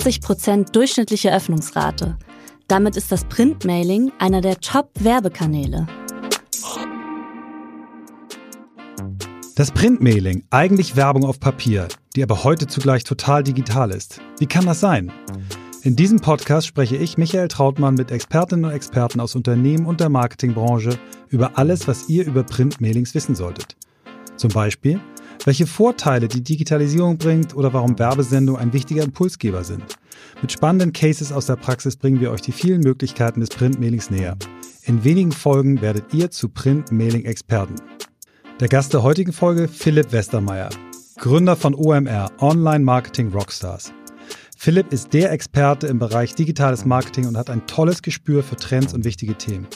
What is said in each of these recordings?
40% durchschnittliche Öffnungsrate. Damit ist das Printmailing einer der Top-Werbekanäle. Das Printmailing, eigentlich Werbung auf Papier, die aber heute zugleich total digital ist. Wie kann das sein? In diesem Podcast spreche ich, Michael Trautmann, mit Expertinnen und Experten aus Unternehmen und der Marketingbranche über alles, was ihr über Printmailings wissen solltet. Zum Beispiel, welche Vorteile die Digitalisierung bringt oder warum Werbesendungen ein wichtiger Impulsgeber sind. Mit spannenden Cases aus der Praxis bringen wir euch die vielen Möglichkeiten des Printmailings näher. In wenigen Folgen werdet ihr zu Printmailing-Experten. Der Gast der heutigen Folge, Philipp Westermeier, Gründer von OMR, Online Marketing Rockstars. Philipp ist der Experte im Bereich digitales Marketing und hat ein tolles Gespür für Trends und wichtige Themen.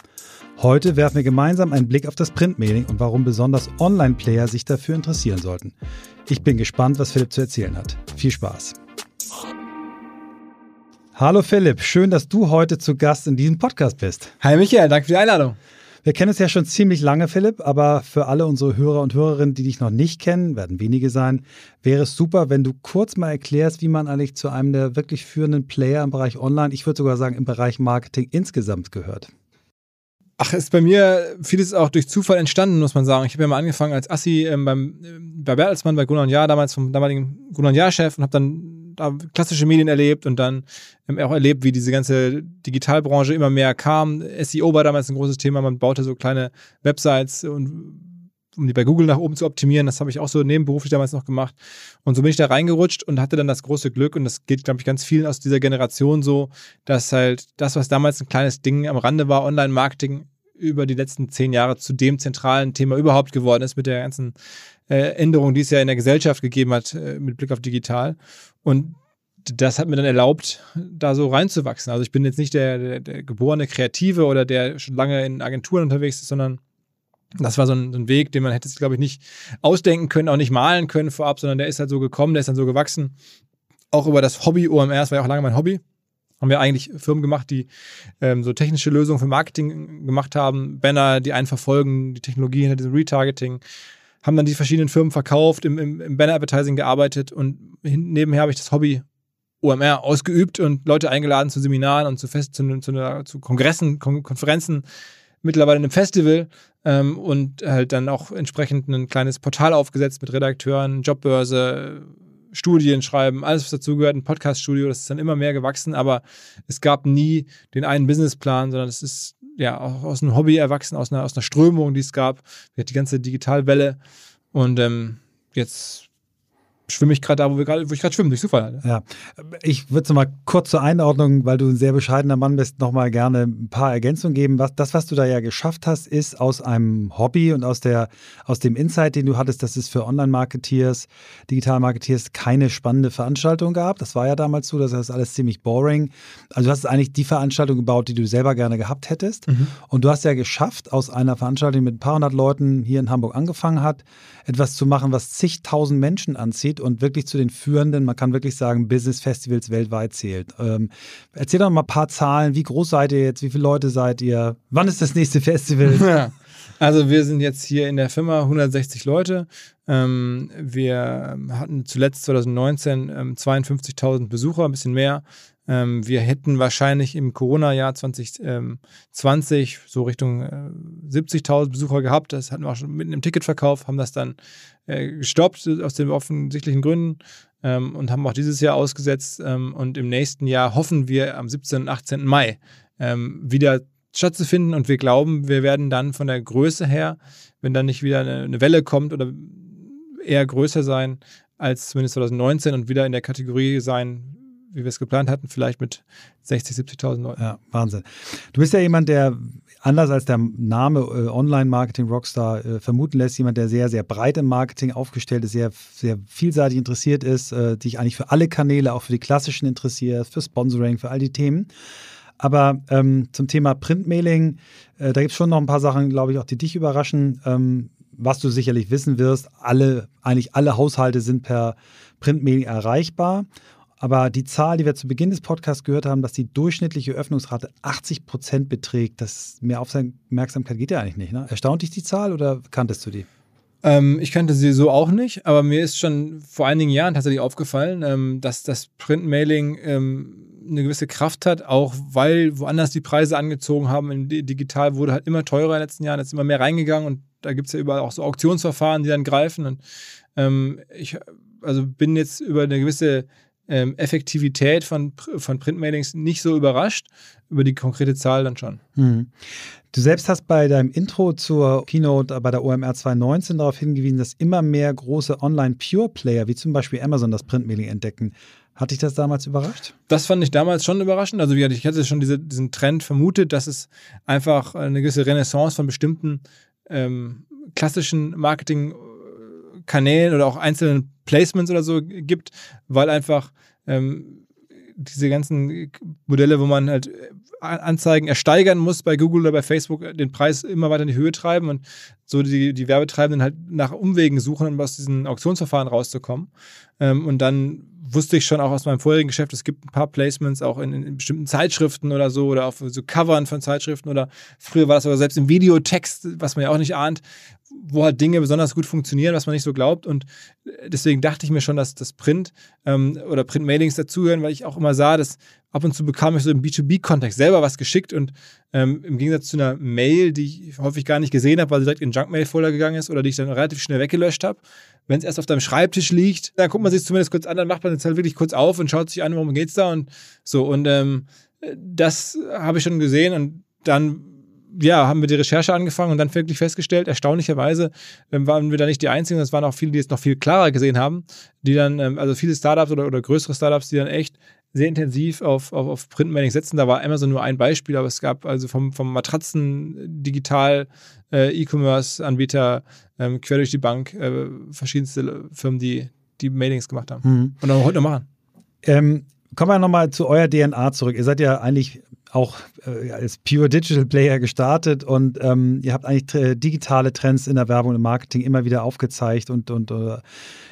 Heute werfen wir gemeinsam einen Blick auf das Printmailing und warum besonders Online-Player sich dafür interessieren sollten. Ich bin gespannt, was Philipp zu erzählen hat. Viel Spaß. Hallo Philipp, schön, dass du heute zu Gast in diesem Podcast bist. Hi Michael, danke für die Einladung. Wir kennen es ja schon ziemlich lange, Philipp, aber für alle unsere Hörer und Hörerinnen, die dich noch nicht kennen, werden wenige sein, wäre es super, wenn du kurz mal erklärst, wie man eigentlich zu einem der wirklich führenden Player im Bereich Online, ich würde sogar sagen im Bereich Marketing insgesamt gehört. Ach, ist bei mir vieles auch durch Zufall entstanden, muss man sagen. Ich habe ja mal angefangen als Assi ähm, beim, äh, bei Bertelsmann, bei Gunnar Jahr, damals vom damaligen Gunnar Jahr-Chef und habe dann da klassische Medien erlebt und dann ähm, auch erlebt, wie diese ganze Digitalbranche immer mehr kam. SEO war damals ein großes Thema. Man baute so kleine Websites und um die bei Google nach oben zu optimieren. Das habe ich auch so nebenberuflich damals noch gemacht. Und so bin ich da reingerutscht und hatte dann das große Glück, und das geht, glaube ich, ganz vielen aus dieser Generation so, dass halt das, was damals ein kleines Ding am Rande war, Online-Marketing, über die letzten zehn Jahre zu dem zentralen Thema überhaupt geworden ist mit der ganzen äh, Änderung, die es ja in der Gesellschaft gegeben hat äh, mit Blick auf digital. Und das hat mir dann erlaubt, da so reinzuwachsen. Also ich bin jetzt nicht der, der, der geborene Kreative oder der schon lange in Agenturen unterwegs ist, sondern das war so ein, so ein Weg, den man hätte sich, glaube ich, nicht ausdenken können, auch nicht malen können vorab, sondern der ist halt so gekommen, der ist dann so gewachsen. Auch über das Hobby OMR, das war ja auch lange mein Hobby. Haben wir eigentlich Firmen gemacht, die ähm, so technische Lösungen für Marketing gemacht haben, Banner, die einen verfolgen, die Technologie hinter diesem Retargeting, haben dann die verschiedenen Firmen verkauft, im, im, im Banner-Advertising gearbeitet und nebenher habe ich das Hobby OMR ausgeübt und Leute eingeladen zu Seminaren und zu, Fest, zu, zu, zu Kongressen, Kon Konferenzen, mittlerweile einem Festival ähm, und halt dann auch entsprechend ein kleines Portal aufgesetzt mit Redakteuren, Jobbörse, Studien schreiben, alles, was dazugehört, ein Podcast-Studio, das ist dann immer mehr gewachsen, aber es gab nie den einen Businessplan, sondern es ist ja, auch aus einem Hobby erwachsen, aus einer, aus einer Strömung, die es gab. Die ganze Digitalwelle. Und ähm, jetzt schwimme ich gerade da, wo, wir grad, wo ich gerade schwimme, durch Zufall. Ja, ich würde es mal kurz zur Einordnung, weil du ein sehr bescheidener Mann bist, nochmal gerne ein paar Ergänzungen geben. Was, das, was du da ja geschafft hast, ist aus einem Hobby und aus, der, aus dem Insight, den du hattest, dass es für Online-Marketeers, Digital-Marketeers keine spannende Veranstaltung gab. Das war ja damals so, das ist alles ziemlich boring. Also du hast eigentlich die Veranstaltung gebaut, die du selber gerne gehabt hättest. Mhm. Und du hast ja geschafft, aus einer Veranstaltung, die mit ein paar hundert Leuten hier in Hamburg angefangen hat, etwas zu machen, was zigtausend Menschen anzieht zieht und wirklich zu den führenden, man kann wirklich sagen, Business-Festivals weltweit zählt. Ähm, erzähl doch mal ein paar Zahlen. Wie groß seid ihr jetzt? Wie viele Leute seid ihr? Wann ist das nächste Festival? Ja. Also wir sind jetzt hier in der Firma 160 Leute. Ähm, wir hatten zuletzt 2019 ähm, 52.000 Besucher, ein bisschen mehr. Ähm, wir hätten wahrscheinlich im Corona-Jahr 2020 so Richtung äh, 70.000 Besucher gehabt. Das hatten wir auch schon mitten im Ticketverkauf, haben das dann äh, gestoppt aus den offensichtlichen Gründen ähm, und haben auch dieses Jahr ausgesetzt. Ähm, und im nächsten Jahr hoffen wir am 17. und 18. Mai ähm, wieder stattzufinden. Und wir glauben, wir werden dann von der Größe her, wenn dann nicht wieder eine Welle kommt oder eher größer sein als zumindest 2019 und wieder in der Kategorie sein, wie wir es geplant hatten, vielleicht mit 60, 70.000 Leuten. Ja, Wahnsinn. Du bist ja jemand, der anders als der Name äh, Online-Marketing Rockstar äh, vermuten lässt, jemand, der sehr, sehr breit im Marketing aufgestellt ist, sehr, sehr vielseitig interessiert ist, äh, dich eigentlich für alle Kanäle, auch für die klassischen interessiert, für Sponsoring, für all die Themen. Aber ähm, zum Thema Printmailing, äh, da gibt es schon noch ein paar Sachen, glaube ich, auch die dich überraschen. Ähm, was du sicherlich wissen wirst, alle, eigentlich alle Haushalte sind per Printmailing erreichbar. Aber die Zahl, die wir zu Beginn des Podcasts gehört haben, dass die durchschnittliche Öffnungsrate 80 Prozent beträgt, das mehr Aufmerksamkeit geht ja eigentlich nicht. Ne? Erstaunt dich die Zahl oder kanntest du die? Ähm, ich kannte sie so auch nicht, aber mir ist schon vor einigen Jahren tatsächlich aufgefallen, ähm, dass das Printmailing ähm, eine gewisse Kraft hat, auch weil woanders die Preise angezogen haben. Digital wurde halt immer teurer in den letzten Jahren, jetzt immer mehr reingegangen und da gibt es ja überall auch so Auktionsverfahren, die dann greifen. Und ähm, ich also bin jetzt über eine gewisse ähm, Effektivität von, von Printmailings nicht so überrascht, über die konkrete Zahl dann schon. Hm. Du selbst hast bei deinem Intro zur Keynote bei der OMR 2019 darauf hingewiesen, dass immer mehr große Online-Pure-Player, wie zum Beispiel Amazon, das Printmailing entdecken. Hat dich das damals überrascht? Das fand ich damals schon überraschend. Also ich hatte schon diese, diesen Trend vermutet, dass es einfach eine gewisse Renaissance von bestimmten ähm, klassischen Marketing- Kanälen oder auch einzelnen Placements oder so gibt, weil einfach ähm, diese ganzen Modelle, wo man halt äh, Anzeigen ersteigern muss bei Google oder bei Facebook, äh, den Preis immer weiter in die Höhe treiben und so die, die Werbetreibenden halt nach Umwegen suchen, um aus diesen Auktionsverfahren rauszukommen. Ähm, und dann wusste ich schon auch aus meinem vorherigen Geschäft, es gibt ein paar Placements auch in, in, bestimmten Zeitschriften oder so oder auf so Covern von Zeitschriften oder früher war das aber selbst im Videotext, was man ja auch nicht ahnt, wo halt Dinge besonders gut funktionieren, was man nicht so glaubt. Und deswegen dachte ich mir schon, dass das Print ähm, oder Print-Mailings dazugehören, weil ich auch immer sah, dass ab und zu bekam ich so im B2B-Kontext selber was geschickt und ähm, im Gegensatz zu einer Mail, die ich häufig gar nicht gesehen habe, weil sie direkt in den Junk-Mail-Folder gegangen ist oder die ich dann relativ schnell weggelöscht habe. Wenn es erst auf deinem Schreibtisch liegt, dann guckt man sich zumindest kurz an, dann macht man es halt wirklich kurz auf und schaut sich an, worum geht's da und so. Und ähm, das habe ich schon gesehen und dann ja, haben wir die Recherche angefangen und dann wirklich festgestellt, erstaunlicherweise ähm, waren wir da nicht die Einzigen, es waren auch viele, die es noch viel klarer gesehen haben, die dann, ähm, also viele Startups oder, oder größere Startups, die dann echt sehr intensiv auf, auf, auf Printmailing setzen. Da war Amazon nur ein Beispiel, aber es gab also vom, vom Matratzen digital äh, E-Commerce-Anbieter ähm, quer durch die Bank äh, verschiedenste Firmen, die, die Mailings gemacht haben. Mhm. Und auch heute noch machen. Ähm, kommen wir nochmal zu eurer DNA zurück. Ihr seid ja eigentlich auch äh, als Pure Digital Player gestartet und ähm, ihr habt eigentlich äh, digitale Trends in der Werbung und im Marketing immer wieder aufgezeigt und, und äh,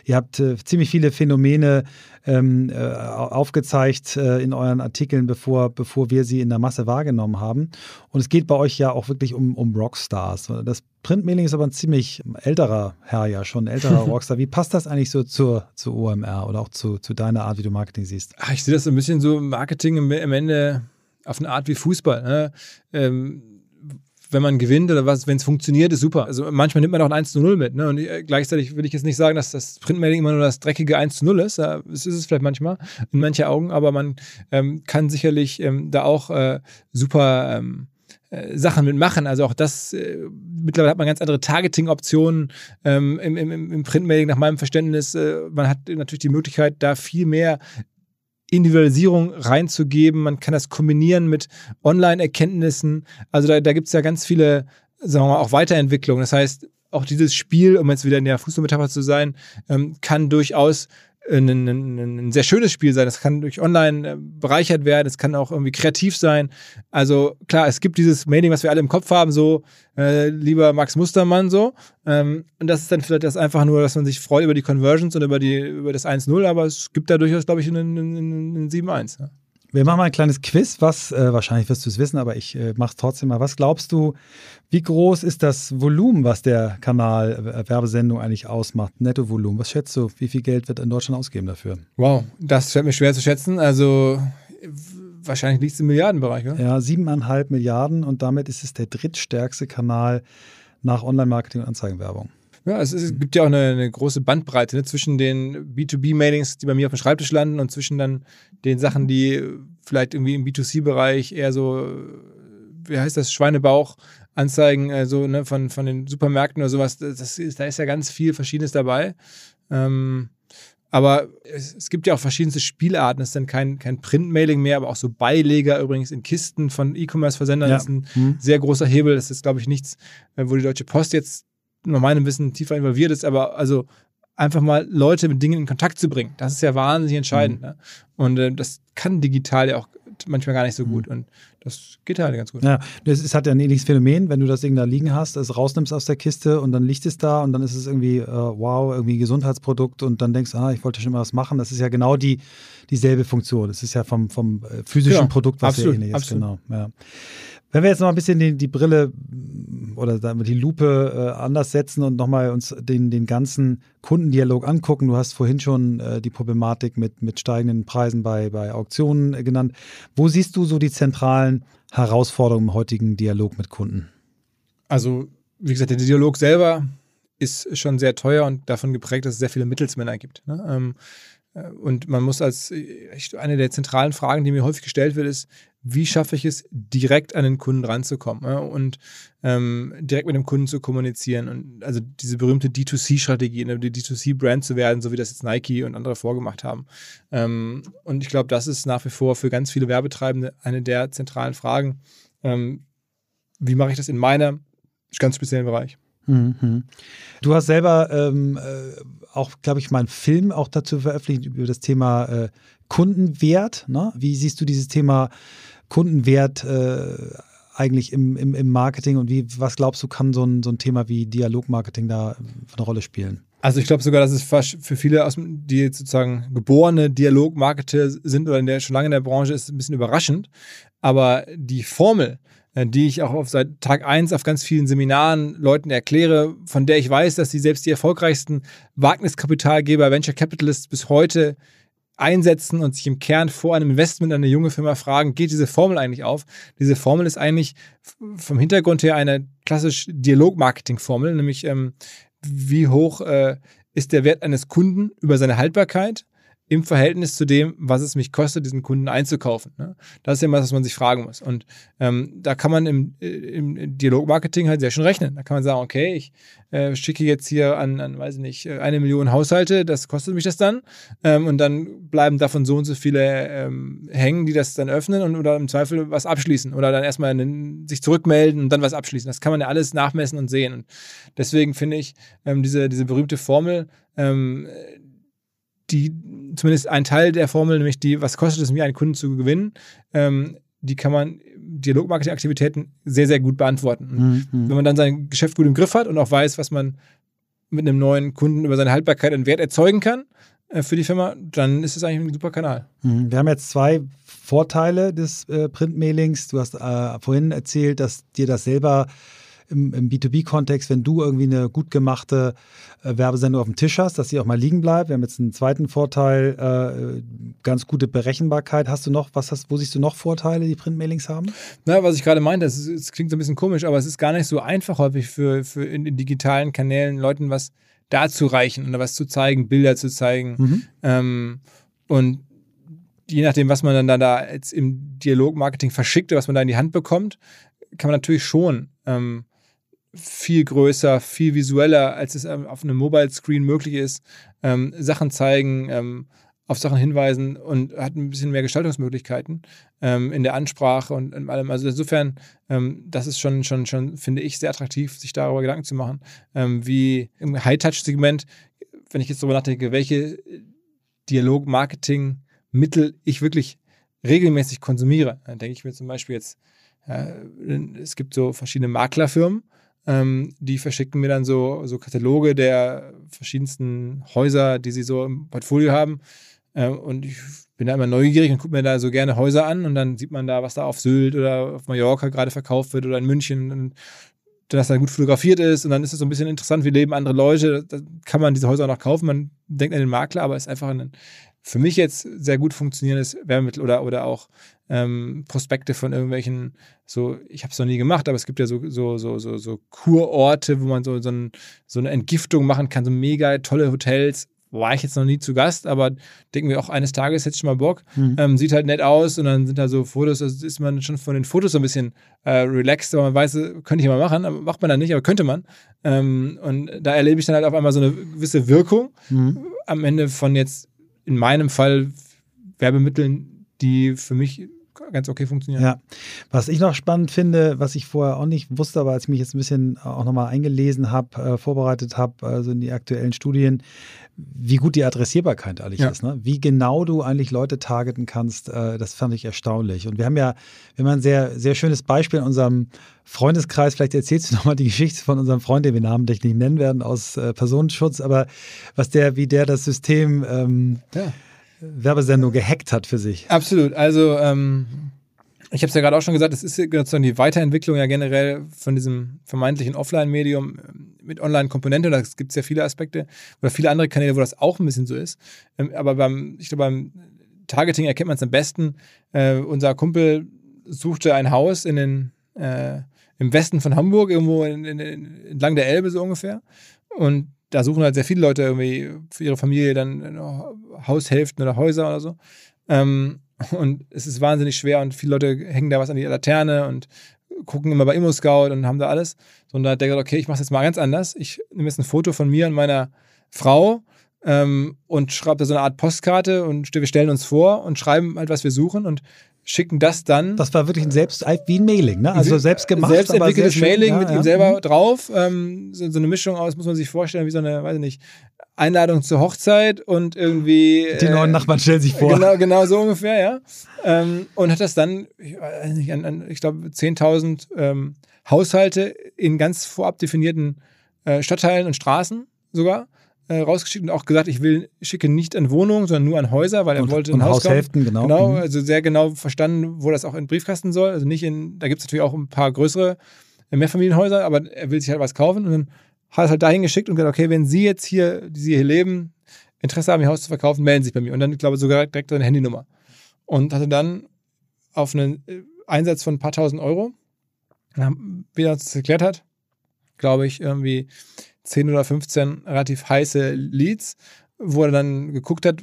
ihr habt äh, ziemlich viele Phänomene ähm, äh, aufgezeigt äh, in euren Artikeln, bevor, bevor wir sie in der Masse wahrgenommen haben. Und es geht bei euch ja auch wirklich um, um Rockstars. Das Printmailing ist aber ein ziemlich älterer Herr ja schon, ein älterer Rockstar. Wie passt das eigentlich so zur, zur OMR oder auch zu, zu deiner Art, wie du Marketing siehst? Ach, ich sehe das so ein bisschen so Marketing im, im Ende auf eine Art wie Fußball. Ne? Ähm, wenn man gewinnt oder was, wenn es funktioniert, ist super. Also manchmal nimmt man auch ein 1 zu 0 mit. Ne? Und äh, gleichzeitig würde ich jetzt nicht sagen, dass das Printmailing immer nur das dreckige 1 zu 0 ist. Das ist es vielleicht manchmal, in manchen Augen, aber man ähm, kann sicherlich ähm, da auch äh, super ähm, äh, Sachen mitmachen. Also auch das, äh, mittlerweile hat man ganz andere Targeting-Optionen ähm, im, im, im Printmailing nach meinem Verständnis. Äh, man hat natürlich die Möglichkeit, da viel mehr Individualisierung reinzugeben. Man kann das kombinieren mit Online-Erkenntnissen. Also da, da gibt es ja ganz viele, sagen wir mal, auch Weiterentwicklungen. Das heißt, auch dieses Spiel, um jetzt wieder in der Fußballmetapher zu sein, ähm, kann durchaus ein, ein, ein, sehr schönes Spiel sein. Das kann durch online äh, bereichert werden. Es kann auch irgendwie kreativ sein. Also klar, es gibt dieses Mailing, was wir alle im Kopf haben, so äh, lieber Max Mustermann so. Ähm, und das ist dann vielleicht das einfach nur, dass man sich freut über die Conversions und über die über das 1-0, aber es gibt da durchaus, glaube ich, einen, einen, einen 7-1. Ja. Wir machen mal ein kleines Quiz. Was, äh, wahrscheinlich wirst du es wissen, aber ich äh, mache es trotzdem mal. Was glaubst du, wie groß ist das Volumen, was der Kanal äh, Werbesendung eigentlich ausmacht? Nettovolumen. Was schätzt du, wie viel Geld wird in Deutschland ausgeben dafür? Wow, das fällt mir schwer zu schätzen. Also wahrscheinlich liegt es im Milliardenbereich, oder? Ja, siebeneinhalb Milliarden und damit ist es der drittstärkste Kanal nach Online-Marketing und Anzeigenwerbung. Ja, es, ist, es gibt ja auch eine, eine große Bandbreite ne, zwischen den B2B-Mailings, die bei mir auf dem Schreibtisch landen, und zwischen dann den Sachen, die vielleicht irgendwie im B2C-Bereich eher so, wie heißt das, Schweinebauch, Anzeigen äh, so, ne, von, von den Supermärkten oder sowas, das ist, da ist ja ganz viel Verschiedenes dabei. Ähm, aber es, es, gibt ja auch verschiedenste Spielarten. Es ist dann kein, kein Print-Mailing mehr, aber auch so Beileger übrigens in Kisten von E-Commerce-Versendern. Ja. Das ist ein hm. sehr großer Hebel. Das ist, glaube ich, nichts, äh, wo die Deutsche Post jetzt nach meinem Wissen tiefer involviert ist, aber also einfach mal Leute mit Dingen in Kontakt zu bringen, das ist ja wahnsinnig entscheidend. Mhm. Ne? Und äh, das kann digital ja auch manchmal gar nicht so gut. Mhm. Und das geht halt ganz gut. Ja, es hat ja ein ähnliches Phänomen, wenn du das Ding da liegen hast, es rausnimmst aus der Kiste und dann liegt es da und dann ist es irgendwie, äh, wow, irgendwie ein Gesundheitsprodukt und dann denkst du, ah, ich wollte schon mal was machen. Das ist ja genau die, dieselbe Funktion. Das ist ja vom, vom äh, physischen ja, Produkt, was absolut, ähnlich ist. Genau, ja. Wenn wir jetzt noch ein bisschen die, die Brille oder die Lupe äh, anders setzen und nochmal uns den, den ganzen Kundendialog angucken. Du hast vorhin schon äh, die Problematik mit, mit steigenden Preisen bei, bei Auktionen äh, genannt. Wo siehst du so die zentralen Herausforderungen im heutigen Dialog mit Kunden? Also, wie gesagt, der Dialog selber ist schon sehr teuer und davon geprägt, dass es sehr viele Mittelsmänner gibt. Ne? Ähm, äh, und man muss als eine der zentralen Fragen, die mir häufig gestellt wird, ist, wie schaffe ich es, direkt an den Kunden ranzukommen und ähm, direkt mit dem Kunden zu kommunizieren und also diese berühmte D2C-Strategie, eine D2C-Brand zu werden, so wie das jetzt Nike und andere vorgemacht haben. Ähm, und ich glaube, das ist nach wie vor für ganz viele Werbetreibende eine der zentralen Fragen. Ähm, wie mache ich das in meinem ganz speziellen Bereich? Mhm. Du hast selber ähm, äh, auch, glaube ich, mal einen Film auch dazu veröffentlicht über das Thema äh, Kundenwert. Ne? Wie siehst du dieses Thema Kundenwert äh, eigentlich im, im, im Marketing und wie, was glaubst du, kann so ein, so ein Thema wie Dialogmarketing da eine Rolle spielen? Also ich glaube sogar, dass es für viele, die sozusagen geborene Dialogmarketer sind oder der, schon lange in der Branche ist, ein bisschen überraschend. Aber die Formel, äh, die ich auch auf seit Tag 1 auf ganz vielen Seminaren Leuten erkläre, von der ich weiß, dass sie selbst die erfolgreichsten Wagniskapitalgeber, Venture Capitalists bis heute einsetzen und sich im Kern vor einem Investment an eine junge Firma fragen, geht diese Formel eigentlich auf? Diese Formel ist eigentlich vom Hintergrund her eine klassisch Dialog-Marketing-Formel, nämlich ähm, wie hoch äh, ist der Wert eines Kunden über seine Haltbarkeit im Verhältnis zu dem, was es mich kostet, diesen Kunden einzukaufen. Ne? Das ist ja immer, was man sich fragen muss. Und ähm, da kann man im, äh, im Dialogmarketing halt sehr schön rechnen. Da kann man sagen, okay, ich äh, schicke jetzt hier an, an, weiß ich nicht, eine Million Haushalte, das kostet mich das dann. Ähm, und dann bleiben davon so und so viele ähm, hängen, die das dann öffnen und oder im Zweifel was abschließen oder dann erstmal einen, sich zurückmelden und dann was abschließen. Das kann man ja alles nachmessen und sehen. Und deswegen finde ich ähm, diese, diese berühmte Formel, ähm, die zumindest ein Teil der Formel, nämlich die, was kostet es mir, einen Kunden zu gewinnen, ähm, die kann man Dialogmarketing-Aktivitäten sehr, sehr gut beantworten. Mhm. Wenn man dann sein Geschäft gut im Griff hat und auch weiß, was man mit einem neuen Kunden über seine Haltbarkeit und Wert erzeugen kann äh, für die Firma, dann ist es eigentlich ein super Kanal. Mhm. Wir haben jetzt zwei Vorteile des äh, Printmailings. Du hast äh, vorhin erzählt, dass dir das selber im, im B2B-Kontext, wenn du irgendwie eine gut gemachte äh, Werbesendung auf dem Tisch hast, dass sie auch mal liegen bleibt. Wir haben jetzt einen zweiten Vorteil, äh, ganz gute Berechenbarkeit. Hast du noch, was hast, wo siehst du noch Vorteile, die Printmailings haben? Na, was ich gerade meinte, es klingt so ein bisschen komisch, aber es ist gar nicht so einfach häufig für, für in, in digitalen Kanälen Leuten was dazu reichen oder was zu zeigen, Bilder zu zeigen. Mhm. Ähm, und je nachdem, was man dann da, jetzt im Dialogmarketing verschickt oder was man da in die Hand bekommt, kann man natürlich schon ähm, viel größer, viel visueller, als es ähm, auf einem Mobile Screen möglich ist, ähm, Sachen zeigen, ähm, auf Sachen hinweisen und hat ein bisschen mehr Gestaltungsmöglichkeiten ähm, in der Ansprache und in allem. Also insofern, ähm, das ist schon, schon, schon, finde ich, sehr attraktiv, sich darüber Gedanken zu machen, ähm, wie im High-Touch-Segment, wenn ich jetzt darüber nachdenke, welche Dialog-Marketing-Mittel ich wirklich regelmäßig konsumiere. Dann denke ich mir zum Beispiel jetzt, äh, es gibt so verschiedene Maklerfirmen, ähm, die verschicken mir dann so, so Kataloge der verschiedensten Häuser, die sie so im Portfolio haben. Ähm, und ich bin da immer neugierig und gucke mir da so gerne Häuser an und dann sieht man da, was da auf Sylt oder auf Mallorca gerade verkauft wird oder in München. Und dass da gut fotografiert ist und dann ist es so ein bisschen interessant, wie leben andere Leute. Da kann man diese Häuser auch noch kaufen. Man denkt an den Makler, aber es ist einfach ein für mich jetzt sehr gut funktionierendes Werbemittel oder, oder auch ähm, Prospekte von irgendwelchen, so, ich habe es noch nie gemacht, aber es gibt ja so, so, so, so, so Kurorte, wo man so, so, ein, so eine Entgiftung machen kann, so mega tolle Hotels. War ich jetzt noch nie zu Gast, aber denken wir auch eines Tages ich schon mal Bock. Mhm. Ähm, sieht halt nett aus und dann sind da so Fotos, also ist man schon von den Fotos so ein bisschen äh, relaxed, aber man weiß, könnte ich mal machen, aber macht man dann nicht, aber könnte man. Ähm, und da erlebe ich dann halt auf einmal so eine gewisse Wirkung mhm. am Ende von jetzt in meinem Fall Werbemitteln, die für mich ganz okay funktionieren. Ja, was ich noch spannend finde, was ich vorher auch nicht wusste, aber als ich mich jetzt ein bisschen auch nochmal eingelesen habe, äh, vorbereitet habe, also in die aktuellen Studien, wie gut die Adressierbarkeit eigentlich ja. ist. Ne? Wie genau du eigentlich Leute targeten kannst, äh, das fand ich erstaunlich. Und wir haben ja, wir haben ein sehr, sehr schönes Beispiel in unserem Freundeskreis. Vielleicht erzählst du nochmal die Geschichte von unserem Freund, den wir namentlich nicht nennen werden, aus äh, Personenschutz, aber was der, wie der das System ähm, ja. Werbesendung gehackt hat für sich. Absolut. Also ähm, ich habe es ja gerade auch schon gesagt, es ist sozusagen die Weiterentwicklung ja generell von diesem vermeintlichen Offline-Medium ähm, mit Online-Komponente. Da gibt es ja viele Aspekte oder viele andere Kanäle, wo das auch ein bisschen so ist. Ähm, aber beim, ich glaube, beim Targeting erkennt man es am besten. Äh, unser Kumpel suchte ein Haus in den, äh, im Westen von Hamburg, irgendwo in, in, entlang der Elbe so ungefähr. Und da suchen halt sehr viele Leute irgendwie für ihre Familie dann Haushälften oder Häuser oder so. Ähm, und es ist wahnsinnig schwer und viele Leute hängen da was an die Laterne und gucken immer bei ImmoScout und haben da alles. Und da hat der gesagt, okay, ich mache es jetzt mal ganz anders. Ich nehme jetzt ein Foto von mir und meiner Frau ähm, und schreibe da so eine Art Postkarte und wir stellen uns vor und schreiben halt, was wir suchen und schicken das dann. Das war wirklich ein selbst wie ein Mailing, ne? Also selbst gemacht. Selbst entwickeltes Mailing ja, mit ja. ihm selber mhm. drauf. Ähm, so, so, eine Mischung aus, muss man sich vorstellen, wie so eine, weiß ich nicht, Einladung zur Hochzeit und irgendwie. Die neuen äh, Nachbarn stellen sich vor. Genau, genau so ungefähr, ja. Ähm, und hat das dann, ich, ich glaube, 10.000 ähm, Haushalte in ganz vorab definierten äh, Stadtteilen und Straßen sogar äh, rausgeschickt und auch gesagt, ich will, schicke nicht an Wohnungen, sondern nur an Häuser, weil er und, wollte ein Haus Haushälften, genau. Genau, mhm. also sehr genau verstanden, wo das auch in Briefkasten soll. Also nicht in, da gibt es natürlich auch ein paar größere Mehrfamilienhäuser, aber er will sich halt was kaufen und dann hat es halt dahin geschickt und gesagt, okay, wenn Sie jetzt hier, die Sie hier leben, Interesse haben, Ihr Haus zu verkaufen, melden Sie sich bei mir. Und dann, ich glaube, sogar direkt seine Handynummer. Und hatte dann auf einen äh, Einsatz von ein paar tausend Euro, wie er uns das erklärt hat, glaube ich, irgendwie 10 oder 15 relativ heiße Leads, wo er dann geguckt hat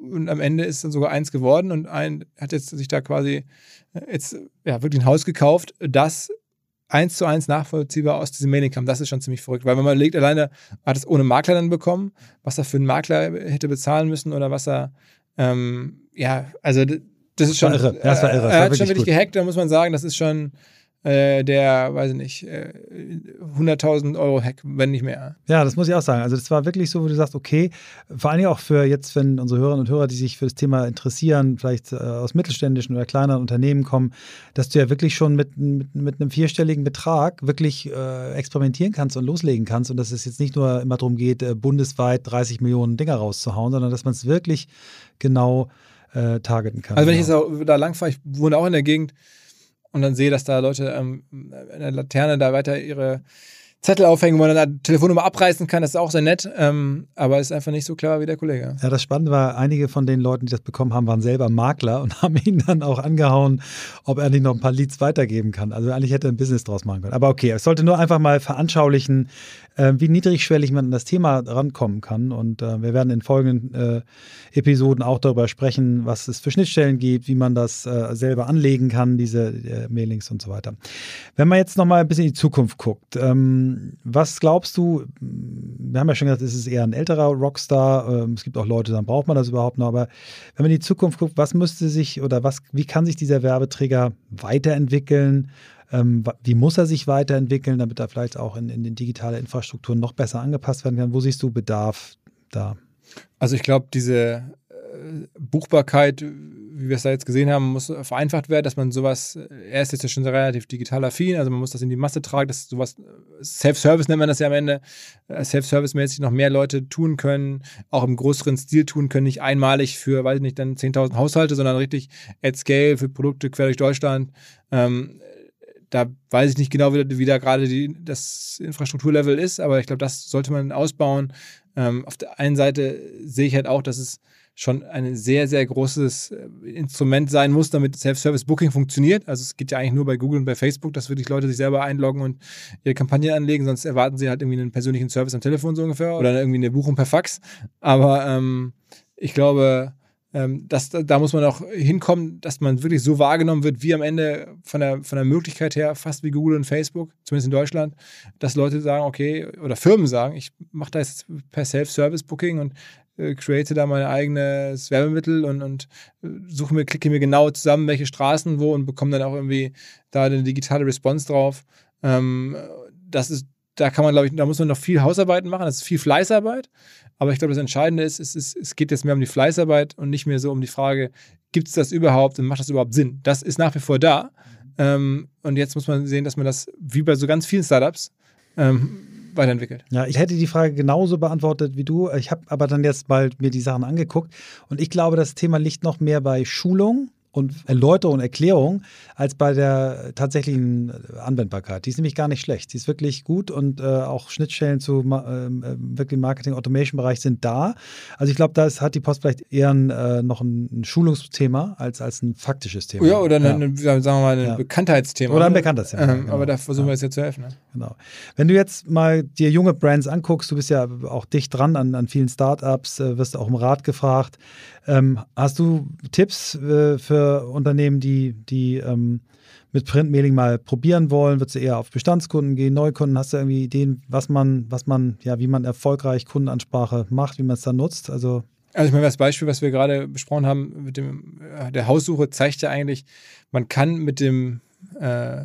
und am Ende ist dann sogar eins geworden und ein hat jetzt sich da quasi äh, jetzt ja wirklich ein Haus gekauft, das eins zu eins nachvollziehbar aus diesem Mailing kam. Das ist schon ziemlich verrückt, weil wenn man legt, alleine hat es ohne Makler dann bekommen, was er für einen Makler hätte bezahlen müssen oder was er, ähm, ja, also das ist schon, irre. Das war irre. Das er hat schon wirklich gut. gehackt, da muss man sagen, das ist schon, äh, der, weiß ich nicht, äh, 100.000 Euro Hack, wenn nicht mehr. Ja, das muss ich auch sagen. Also das war wirklich so, wo du sagst, okay, vor allem auch für jetzt, wenn unsere Hörerinnen und Hörer, die sich für das Thema interessieren, vielleicht äh, aus mittelständischen oder kleineren Unternehmen kommen, dass du ja wirklich schon mit, mit, mit einem vierstelligen Betrag wirklich äh, experimentieren kannst und loslegen kannst und dass es jetzt nicht nur immer darum geht, äh, bundesweit 30 Millionen Dinger rauszuhauen, sondern dass man es wirklich genau äh, targeten kann. Also wenn genau. ich jetzt da langfahre, ich wohne auch in der Gegend, und dann sehe, dass da Leute ähm, in der Laterne da weiter ihre Zettel aufhängen, wo man dann eine Telefonnummer abreißen kann, das ist auch sehr nett, ähm, aber ist einfach nicht so clever wie der Kollege. Ja, das Spannende war, einige von den Leuten, die das bekommen haben, waren selber Makler und haben ihn dann auch angehauen, ob er nicht noch ein paar Leads weitergeben kann. Also eigentlich hätte er ein Business draus machen können. Aber okay, es sollte nur einfach mal veranschaulichen, äh, wie niedrigschwellig man an das Thema rankommen kann. Und äh, wir werden in folgenden äh, Episoden auch darüber sprechen, was es für Schnittstellen gibt, wie man das äh, selber anlegen kann, diese äh, Mailings und so weiter. Wenn man jetzt nochmal ein bisschen in die Zukunft guckt, ähm, was glaubst du, wir haben ja schon gesagt, es ist eher ein älterer Rockstar, ähm, es gibt auch Leute, dann braucht man das überhaupt noch, aber wenn man in die Zukunft guckt, was müsste sich oder was, wie kann sich dieser Werbeträger weiterentwickeln? Ähm, wie muss er sich weiterentwickeln, damit er vielleicht auch in, in den digitale Infrastrukturen noch besser angepasst werden kann? Wo siehst du Bedarf da? Also ich glaube, diese äh, Buchbarkeit, wie wir es da jetzt gesehen haben, muss vereinfacht werden, dass man sowas, er ist jetzt ja schon relativ digital affin, also man muss das in die Masse tragen, dass sowas, Self-Service nennt man das ja am Ende, äh, Self-Service-mäßig noch mehr Leute tun können, auch im größeren Stil tun können, nicht einmalig für, weiß ich nicht, dann 10.000 Haushalte, sondern richtig at scale für Produkte quer durch Deutschland. Ähm, da weiß ich nicht genau, wie, wie da gerade die, das Infrastrukturlevel ist, aber ich glaube, das sollte man ausbauen. Ähm, auf der einen Seite sehe ich halt auch, dass es schon ein sehr, sehr großes äh, Instrument sein muss, damit Self-Service-Booking funktioniert. Also es geht ja eigentlich nur bei Google und bei Facebook, dass wirklich Leute sich selber einloggen und ihre Kampagne anlegen, sonst erwarten sie halt irgendwie einen persönlichen Service am Telefon so ungefähr oder irgendwie eine Buchung per Fax. Aber ähm, ich glaube, ähm, das, da muss man auch hinkommen, dass man wirklich so wahrgenommen wird, wie am Ende von der, von der Möglichkeit her, fast wie Google und Facebook, zumindest in Deutschland, dass Leute sagen, okay, oder Firmen sagen, ich mache da jetzt per Self-Service-Booking und äh, create da mein eigenes Werbemittel und, und äh, suche mir, klicke mir genau zusammen, welche Straßen wo und bekomme dann auch irgendwie da eine digitale Response drauf. Ähm, das ist, da kann man, glaube ich, da muss man noch viel Hausarbeiten machen, das ist viel Fleißarbeit. Aber ich glaube, das Entscheidende ist, es, ist, es geht jetzt mehr um die Fleißarbeit und nicht mehr so um die Frage, gibt es das überhaupt und macht das überhaupt Sinn? Das ist nach wie vor da. Ähm, und jetzt muss man sehen, dass man das, wie bei so ganz vielen Startups, ähm, weiterentwickelt. Ja, ich hätte die Frage genauso beantwortet wie du. Ich habe aber dann jetzt mal mir die Sachen angeguckt und ich glaube, das Thema liegt noch mehr bei Schulung und Erläuterung und Erklärung als bei der tatsächlichen Anwendbarkeit. Die ist nämlich gar nicht schlecht. Die ist wirklich gut und äh, auch Schnittstellen zu äh, wirklich Marketing-Automation-Bereich sind da. Also ich glaube, da hat die Post vielleicht eher ein, äh, noch ein, ein, Schulungsthema als, als ein faktisches Thema. Ja, oder ja. Eine, sagen wir mal ein ja. Bekanntheitsthema. Oder ein Bekanntheitsthema. Ähm, genau. Aber da versuchen wir jetzt ja zu helfen. Ne? Genau. Wenn du jetzt mal dir junge Brands anguckst, du bist ja auch dicht dran an, an vielen Startups, äh, wirst auch im Rat gefragt. Ähm, hast du Tipps äh, für Unternehmen, die, die ähm, mit Printmailing mal probieren wollen? Würdest du eher auf Bestandskunden gehen, Neukunden? Hast du irgendwie Ideen, was man, was man, ja, wie man erfolgreich Kundenansprache macht, wie man es dann nutzt? Also also ich meine, das Beispiel, was wir gerade besprochen haben mit dem äh, der Haussuche, zeigt ja eigentlich, man kann mit dem, äh,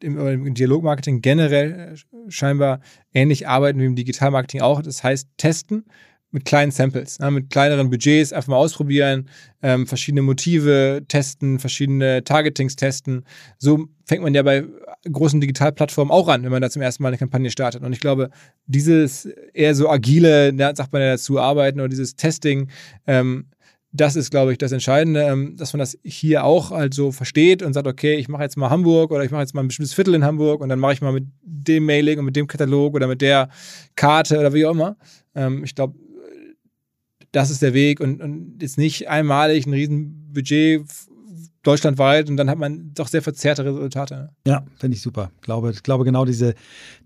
im, Dialogmarketing generell äh, scheinbar ähnlich arbeiten wie im Digitalmarketing auch. Das heißt, testen mit kleinen Samples, ne, mit kleineren Budgets einfach mal ausprobieren, ähm, verschiedene Motive testen, verschiedene Targetings testen. So fängt man ja bei großen Digitalplattformen auch an, wenn man da zum ersten Mal eine Kampagne startet. Und ich glaube, dieses eher so agile, sagt man ja dazu, arbeiten oder dieses Testing, ähm, das ist, glaube ich, das Entscheidende, ähm, dass man das hier auch halt so versteht und sagt, okay, ich mache jetzt mal Hamburg oder ich mache jetzt mal ein bestimmtes Viertel in Hamburg und dann mache ich mal mit dem Mailing und mit dem Katalog oder mit der Karte oder wie auch immer. Ähm, ich glaube, das ist der Weg und, und jetzt nicht einmalig ein Riesenbudget deutschlandweit und dann hat man doch sehr verzerrte Resultate. Ja, finde ich super. Ich glaube, ich glaube genau diese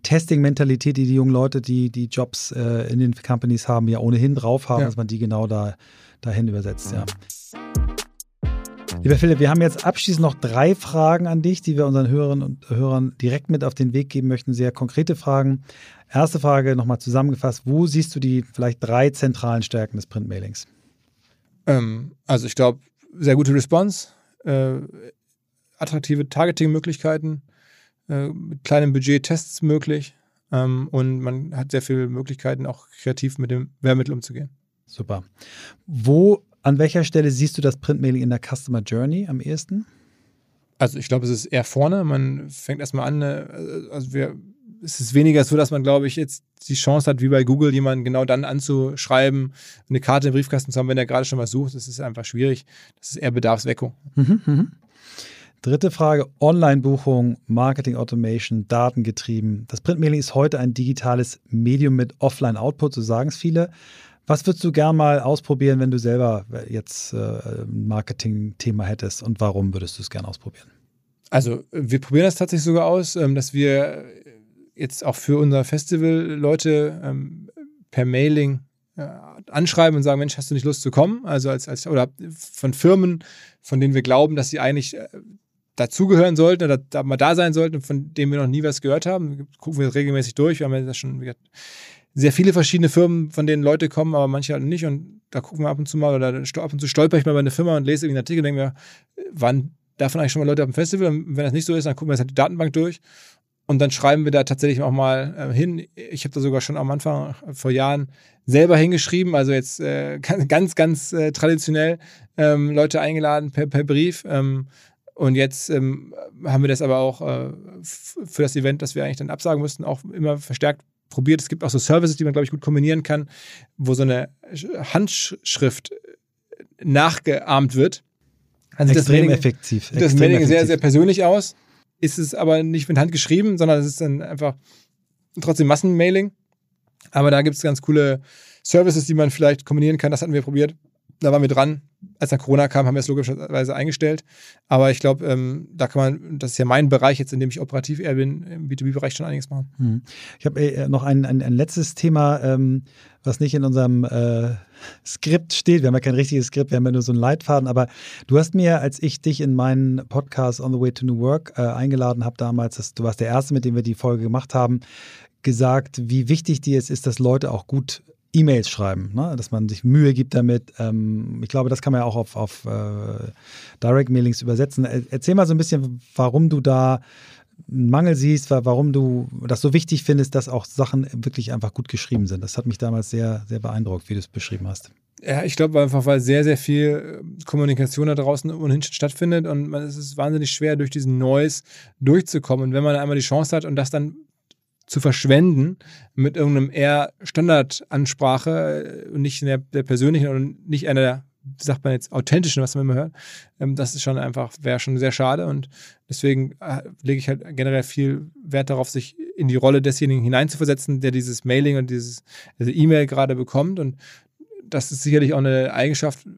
Testing-Mentalität, die die jungen Leute, die die Jobs äh, in den Companies haben, ja ohnehin drauf haben, ja. dass man die genau da dahin übersetzt. Ja. Lieber Philipp, wir haben jetzt abschließend noch drei Fragen an dich, die wir unseren Hörerinnen und Hörern direkt mit auf den Weg geben möchten. Sehr konkrete Fragen. Erste Frage nochmal zusammengefasst. Wo siehst du die vielleicht drei zentralen Stärken des Printmailings? Ähm, also ich glaube, sehr gute Response, äh, attraktive Targeting-Möglichkeiten, äh, mit kleinem Budget Tests möglich ähm, und man hat sehr viele Möglichkeiten, auch kreativ mit dem Wehrmittel umzugehen. Super. Wo an welcher Stelle siehst du das Printmailing in der Customer Journey am ehesten? Also ich glaube, es ist eher vorne. Man fängt erstmal an, äh, also wir, es ist weniger so, dass man, glaube ich, jetzt die Chance hat, wie bei Google, jemanden genau dann anzuschreiben, eine Karte im Briefkasten zu haben, wenn er gerade schon was sucht. Das ist einfach schwierig. Das ist eher Bedarfsweckung. Mhm, mh. Dritte Frage: Online-Buchung, Marketing Automation, datengetrieben. Das Printmailing ist heute ein digitales Medium mit Offline-Output, so sagen es viele. Was würdest du gern mal ausprobieren, wenn du selber jetzt äh, ein Marketing-Thema hättest und warum würdest du es gern ausprobieren? Also wir probieren das tatsächlich sogar aus, ähm, dass wir jetzt auch für unser Festival Leute ähm, per Mailing äh, anschreiben und sagen, Mensch, hast du nicht Lust zu kommen? Also als, als oder von Firmen, von denen wir glauben, dass sie eigentlich äh, dazugehören sollten oder da mal da sein sollten, von denen wir noch nie was gehört haben. Gucken wir regelmäßig durch. Wir haben ja das schon sehr viele verschiedene Firmen, von denen Leute kommen, aber manche halt nicht. Und da gucken wir ab und zu mal oder ab und zu stolper ich mal bei einer Firma und lese irgendwie einen Artikel und denke mir, wann davon eigentlich schon mal Leute auf dem Festival? Und wenn das nicht so ist, dann gucken wir jetzt halt die Datenbank durch. Und dann schreiben wir da tatsächlich auch mal äh, hin. Ich habe da sogar schon am Anfang vor Jahren selber hingeschrieben, also jetzt äh, ganz, ganz äh, traditionell ähm, Leute eingeladen per, per Brief. Ähm, und jetzt ähm, haben wir das aber auch äh, für das Event, das wir eigentlich dann absagen mussten, auch immer verstärkt probiert. Es gibt auch so Services, die man, glaube ich, gut kombinieren kann, wo so eine Handschrift nachgeahmt wird. Also Extrem das Mailing, effektiv. Sieht das Mailing sehr, sehr persönlich aus. Ist es aber nicht mit Hand geschrieben, sondern es ist dann einfach trotzdem Massenmailing. Aber da gibt es ganz coole Services, die man vielleicht kombinieren kann. Das hatten wir probiert da waren wir dran. Als dann Corona kam, haben wir es logischerweise eingestellt. Aber ich glaube, ähm, da kann man, das ist ja mein Bereich jetzt, in dem ich operativ eher bin, im B2B-Bereich schon einiges machen. Hm. Ich habe äh, noch ein, ein, ein, letztes Thema, ähm, was nicht in unserem äh, Skript steht. Wir haben ja kein richtiges Skript, wir haben ja nur so einen Leitfaden. Aber du hast mir, als ich dich in meinen Podcast On the Way to New Work äh, eingeladen habe damals, dass, du warst der Erste, mit dem wir die Folge gemacht haben, gesagt, wie wichtig dir es ist, dass Leute auch gut E-Mails schreiben, ne? dass man sich Mühe gibt damit. Ähm, ich glaube, das kann man ja auch auf, auf äh, Direct Mailings übersetzen. Erzähl mal so ein bisschen, warum du da einen Mangel siehst, warum du das so wichtig findest, dass auch Sachen wirklich einfach gut geschrieben sind. Das hat mich damals sehr, sehr beeindruckt, wie du es beschrieben hast. Ja, ich glaube einfach, weil sehr, sehr viel äh, Kommunikation da draußen ohnehin stattfindet und es ist wahnsinnig schwer, durch diesen Noise durchzukommen. Und wenn man einmal die Chance hat und das dann zu verschwenden mit irgendeinem eher Standardansprache und nicht in der, der persönlichen und nicht einer der sagt man jetzt, authentischen, was man immer hört, ähm, das ist schon einfach, wäre schon sehr schade und deswegen äh, lege ich halt generell viel Wert darauf, sich in die Rolle desjenigen hineinzuversetzen, der dieses Mailing und dieses diese E-Mail gerade bekommt und das ist sicherlich auch eine Eigenschaft,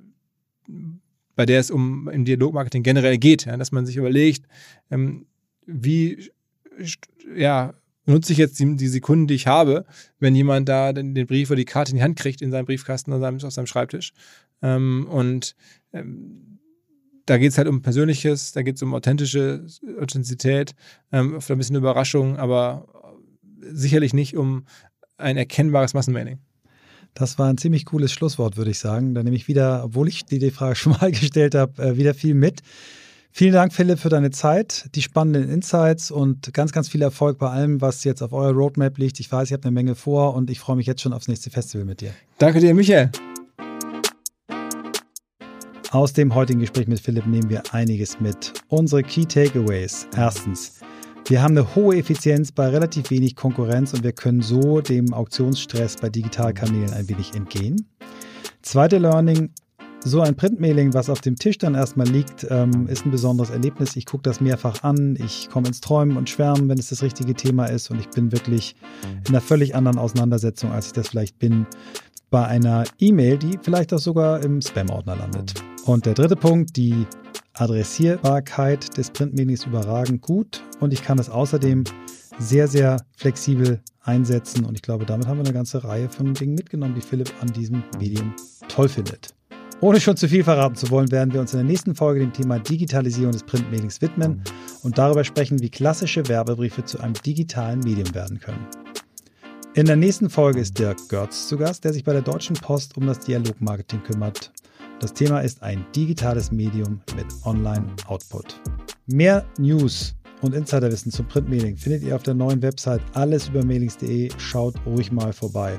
bei der es um im Dialogmarketing generell geht, ja, dass man sich überlegt, ähm, wie ja, nutze ich jetzt die, die, Sekunden, die ich habe, wenn jemand da den, den, Brief oder die Karte in die Hand kriegt in seinem Briefkasten oder seinem, auf seinem Schreibtisch. Ähm, und ähm, da geht es halt um Persönliches, da geht es um authentische Authentizität, ähm, ein bisschen Überraschung, aber sicherlich nicht um ein erkennbares Massenmailing. Das war ein ziemlich cooles Schlusswort, würde ich sagen. Da nehme ich wieder, obwohl ich die Frage schon mal gestellt habe, äh, wieder viel mit. Vielen Dank, Philipp, für deine Zeit, die spannenden Insights und ganz, ganz viel Erfolg bei allem, was jetzt auf eurer Roadmap liegt. Ich weiß, ihr habt eine Menge vor und ich freue mich jetzt schon aufs nächste Festival mit dir. Danke dir, Michael. Aus dem heutigen Gespräch mit Philipp nehmen wir einiges mit. Unsere Key Takeaways. Erstens, wir haben eine hohe Effizienz bei relativ wenig Konkurrenz und wir können so dem Auktionsstress bei Digitalkanälen ein wenig entgehen. Zweite Learning, so ein Printmailing, was auf dem Tisch dann erstmal liegt, ähm, ist ein besonderes Erlebnis. Ich gucke das mehrfach an, ich komme ins Träumen und Schwärmen, wenn es das richtige Thema ist und ich bin wirklich in einer völlig anderen Auseinandersetzung, als ich das vielleicht bin bei einer E-Mail, die vielleicht auch sogar im Spam-Ordner landet. Und der dritte Punkt, die Adressierbarkeit des Printmailings überragend gut und ich kann es außerdem sehr, sehr flexibel einsetzen und ich glaube, damit haben wir eine ganze Reihe von Dingen mitgenommen, die Philipp an diesem Medium toll findet. Ohne schon zu viel verraten zu wollen, werden wir uns in der nächsten Folge dem Thema Digitalisierung des Printmailings widmen und darüber sprechen, wie klassische Werbebriefe zu einem digitalen Medium werden können. In der nächsten Folge ist Dirk Görz zu Gast, der sich bei der Deutschen Post um das Dialogmarketing kümmert. Das Thema ist ein digitales Medium mit Online-Output. Mehr News und Insiderwissen zum Printmailing findet ihr auf der neuen Website allesübermailings.de. Schaut ruhig mal vorbei.